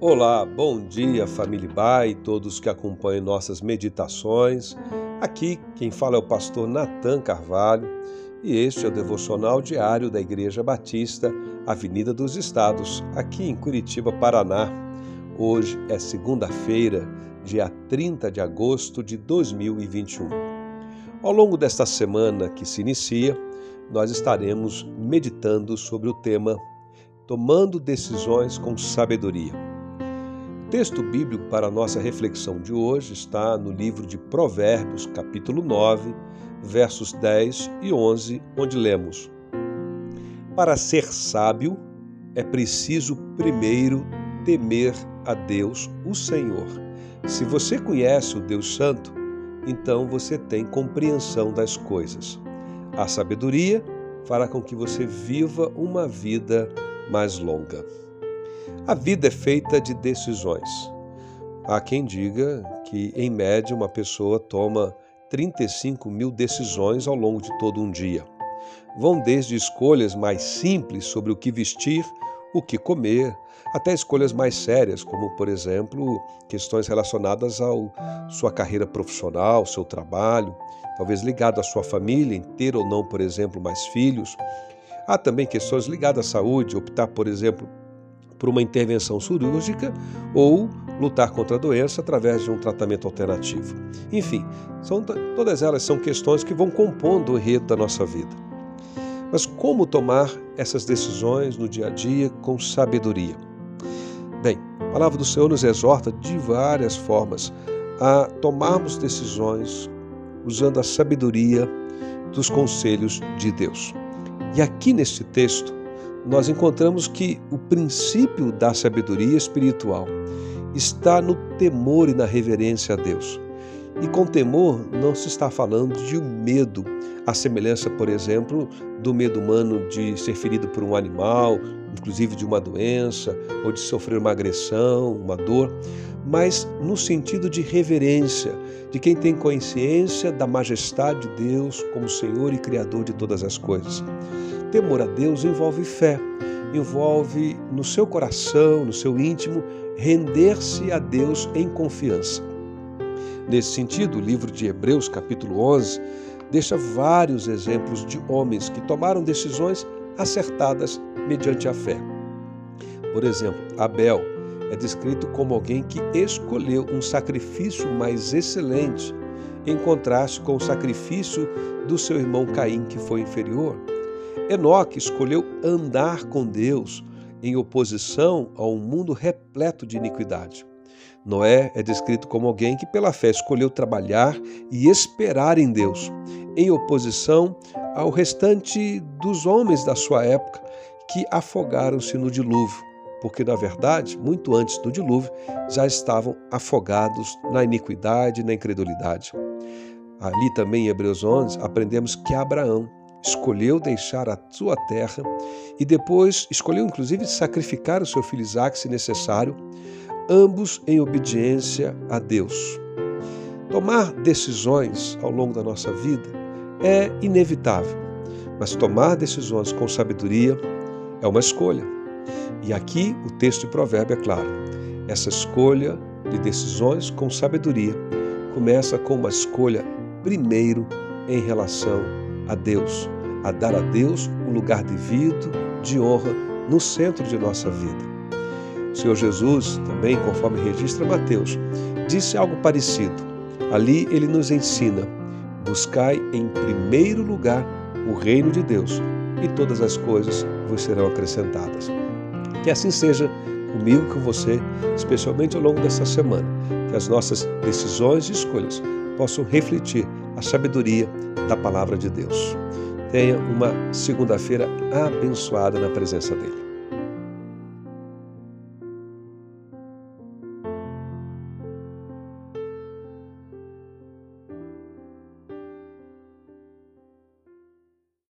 Olá, bom dia família Bai, todos que acompanham nossas meditações. Aqui quem fala é o pastor Nathan Carvalho e este é o devocional diário da Igreja Batista, Avenida dos Estados, aqui em Curitiba, Paraná. Hoje é segunda-feira, dia 30 de agosto de 2021. Ao longo desta semana que se inicia, nós estaremos meditando sobre o tema Tomando decisões com sabedoria. Texto bíblico para a nossa reflexão de hoje está no livro de Provérbios, capítulo 9, versos 10 e 11, onde lemos: Para ser sábio é preciso primeiro temer a Deus, o Senhor. Se você conhece o Deus Santo, então você tem compreensão das coisas. A sabedoria fará com que você viva uma vida mais longa. A vida é feita de decisões. Há quem diga que, em média, uma pessoa toma 35 mil decisões ao longo de todo um dia. Vão desde escolhas mais simples sobre o que vestir, o que comer, até escolhas mais sérias, como, por exemplo, questões relacionadas à sua carreira profissional, seu trabalho, talvez ligado à sua família, em ter ou não, por exemplo, mais filhos. Há também questões ligadas à saúde, optar, por exemplo, por uma intervenção cirúrgica ou lutar contra a doença através de um tratamento alternativo. Enfim, são, todas elas são questões que vão compondo o enredo da nossa vida. Mas como tomar essas decisões no dia a dia com sabedoria? Bem, a palavra do Senhor nos exorta de várias formas a tomarmos decisões usando a sabedoria dos conselhos de Deus. E aqui neste texto, nós encontramos que o princípio da sabedoria espiritual está no temor e na reverência a Deus. E com temor não se está falando de medo, a semelhança, por exemplo, do medo humano de ser ferido por um animal, inclusive de uma doença, ou de sofrer uma agressão, uma dor, mas no sentido de reverência, de quem tem consciência da majestade de Deus como Senhor e Criador de todas as coisas. Temor a Deus envolve fé, envolve no seu coração, no seu íntimo, render-se a Deus em confiança. Nesse sentido, o livro de Hebreus, capítulo 11, deixa vários exemplos de homens que tomaram decisões acertadas mediante a fé. Por exemplo, Abel é descrito como alguém que escolheu um sacrifício mais excelente, em contraste com o sacrifício do seu irmão Caim, que foi inferior. Enoque escolheu andar com Deus em oposição a um mundo repleto de iniquidade. Noé é descrito como alguém que, pela fé, escolheu trabalhar e esperar em Deus, em oposição ao restante dos homens da sua época que afogaram-se no dilúvio, porque, na verdade, muito antes do dilúvio, já estavam afogados na iniquidade e na incredulidade. Ali também em Hebreus 11 aprendemos que Abraão escolheu deixar a sua terra e depois escolheu inclusive sacrificar o seu filho Isaac se necessário, ambos em obediência a Deus. Tomar decisões ao longo da nossa vida é inevitável, mas tomar decisões com sabedoria é uma escolha. E aqui o texto de Provérbio é claro. Essa escolha de decisões com sabedoria começa com uma escolha primeiro em relação a Deus, a dar a Deus um lugar devido, de honra, no centro de nossa vida. O Senhor Jesus, também, conforme registra Mateus, disse algo parecido. Ali ele nos ensina: buscai em primeiro lugar o reino de Deus, e todas as coisas vos serão acrescentadas. Que assim seja comigo com você, especialmente ao longo dessa semana, que as nossas decisões e escolhas possam refletir a sabedoria da palavra de Deus. Tenha uma segunda-feira abençoada na presença dEle.